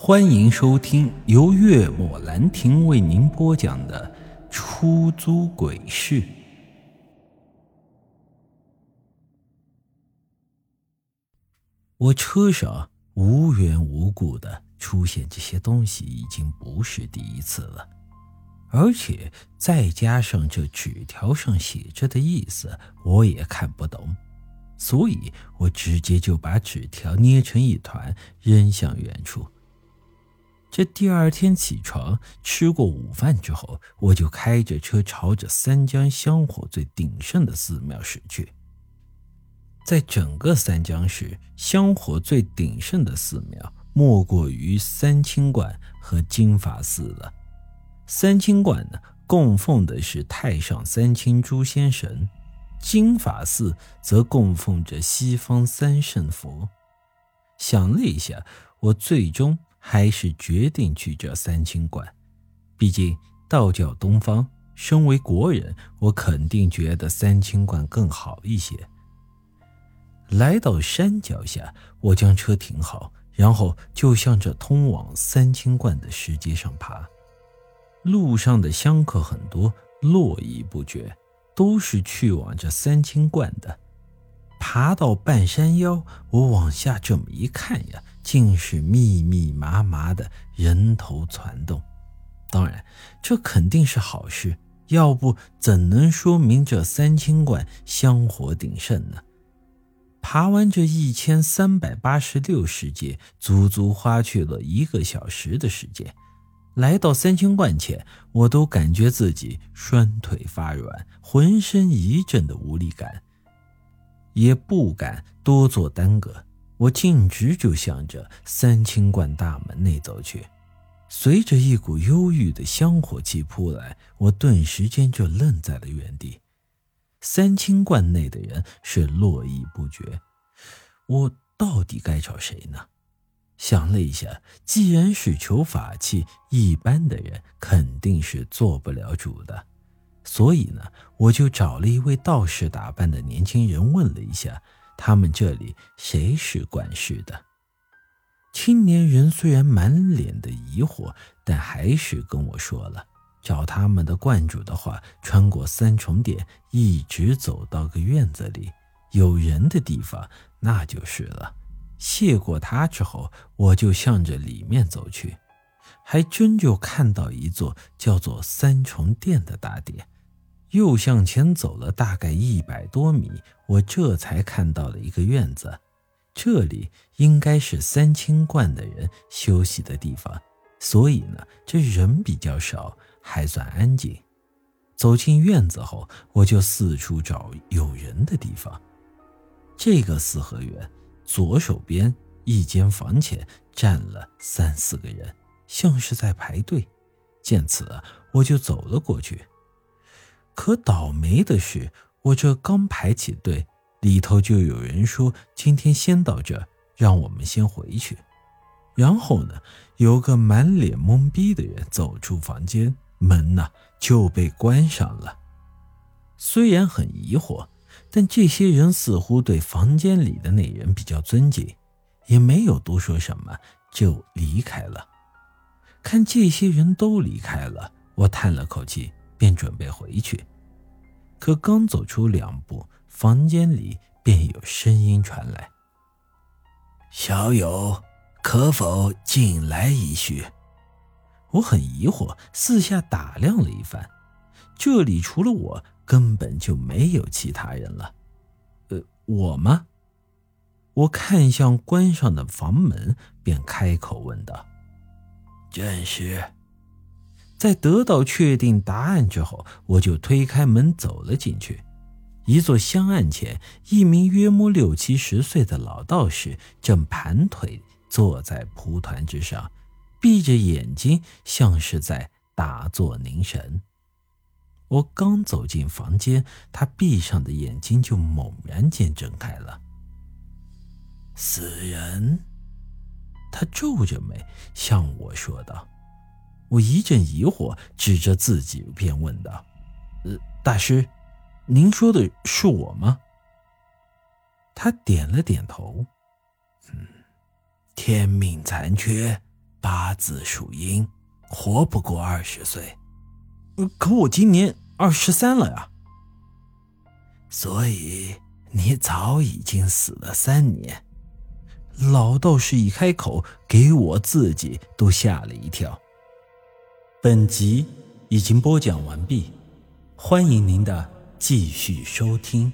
欢迎收听由月末兰亭为您播讲的《出租鬼市》。我车上无缘无故的出现这些东西，已经不是第一次了，而且再加上这纸条上写着的意思，我也看不懂，所以我直接就把纸条捏成一团，扔向远处。这第二天起床，吃过午饭之后，我就开着车朝着三江香火最鼎盛的寺庙驶去。在整个三江市，香火最鼎盛的寺庙莫过于三清观和金法寺了。三清观呢，供奉的是太上三清诸仙神；金法寺则供奉着西方三圣佛。想了一下，我最终。还是决定去这三清观，毕竟道教东方，身为国人，我肯定觉得三清观更好一些。来到山脚下，我将车停好，然后就向着通往三清观的石阶上爬。路上的香客很多，络绎不绝，都是去往这三清观的。爬到半山腰，我往下这么一看呀。竟是密密麻麻的人头攒动，当然，这肯定是好事，要不怎能说明这三清观香火鼎盛呢？爬完这一千三百八十六石阶，足足花去了一个小时的时间。来到三清观前，我都感觉自己双腿发软，浑身一阵的无力感，也不敢多做耽搁。我径直就向着三清观大门内走去，随着一股忧郁的香火气扑来，我顿时间就愣在了原地。三清观内的人是络绎不绝，我到底该找谁呢？想了一下，既然是求法器，一般的人肯定是做不了主的，所以呢，我就找了一位道士打扮的年轻人问了一下。他们这里谁是管事的？青年人虽然满脸的疑惑，但还是跟我说了：找他们的观主的话，穿过三重殿，一直走到个院子里，有人的地方那就是了。谢过他之后，我就向着里面走去，还真就看到一座叫做三重殿的大殿。又向前走了大概一百多米，我这才看到了一个院子，这里应该是三清观的人休息的地方，所以呢，这人比较少，还算安静。走进院子后，我就四处找有人的地方。这个四合院左手边一间房前站了三四个人，像是在排队。见此，我就走了过去。可倒霉的是，我这刚排起队，里头就有人说今天先到这，让我们先回去。然后呢，有个满脸懵逼的人走出房间，门呢就被关上了。虽然很疑惑，但这些人似乎对房间里的那人比较尊敬，也没有多说什么，就离开了。看这些人都离开了，我叹了口气。便准备回去，可刚走出两步，房间里便有声音传来：“小友，可否进来一叙？”我很疑惑，四下打量了一番，这里除了我，根本就没有其他人了。呃，我吗？我看向关上的房门，便开口问道：“正是。”在得到确定答案之后，我就推开门走了进去。一座香案前，一名约莫六七十岁的老道士正盘腿坐在蒲团之上，闭着眼睛，像是在打坐凝神。我刚走进房间，他闭上的眼睛就猛然间睁开了。死人，他皱着眉向我说道。我一阵疑惑，指着自己便问道：“呃，大师，您说的是我吗？”他点了点头：“嗯，天命残缺，八字属阴，活不过二十岁。可我今年二十三了呀，所以你早已经死了三年。老道士一开口，给我自己都吓了一跳。本集已经播讲完毕，欢迎您的继续收听。